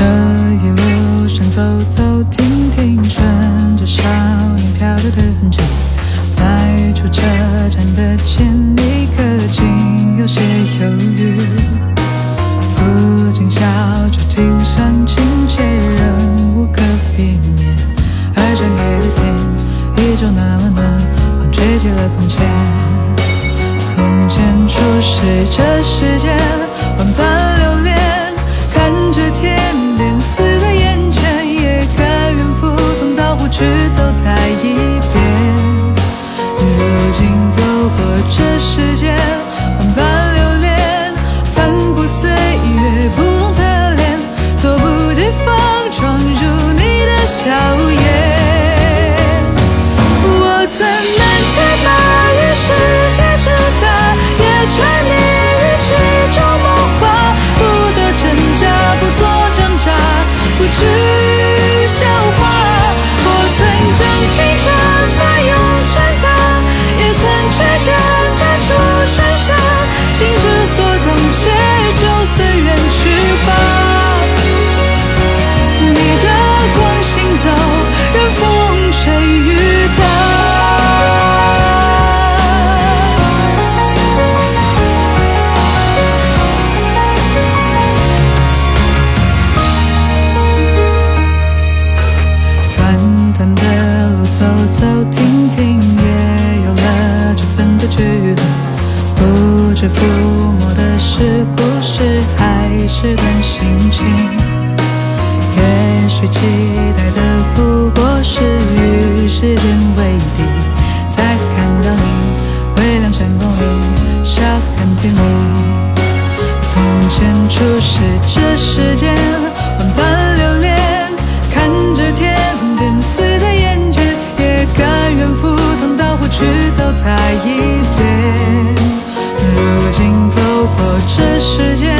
这一路上走走停停，顺着少年漂流的痕迹，迈出车站的前一刻，竟有些犹豫。不禁笑着轻声情语，仍无可避免。而深夜的天依旧那么暖，风吹起了从前，从前初识这世间，万般留恋。小雨。期待的不过是与时间为敌，再次看到你，微凉晨光里笑很甜蜜。从前初识这世间，万般留恋，看着天边似在眼前，也甘愿赴汤蹈火去走它一遍。如今走过这世间。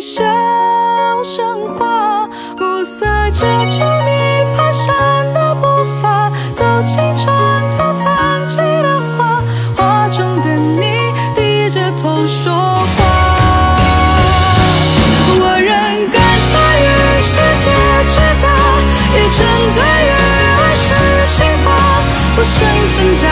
笑生花，暮色遮住你蹒跚的步伐，走进窗头藏起的花，画中的你低着头说话。我仍敢在于世界之大，也沉醉于儿时情话，不想挣扎。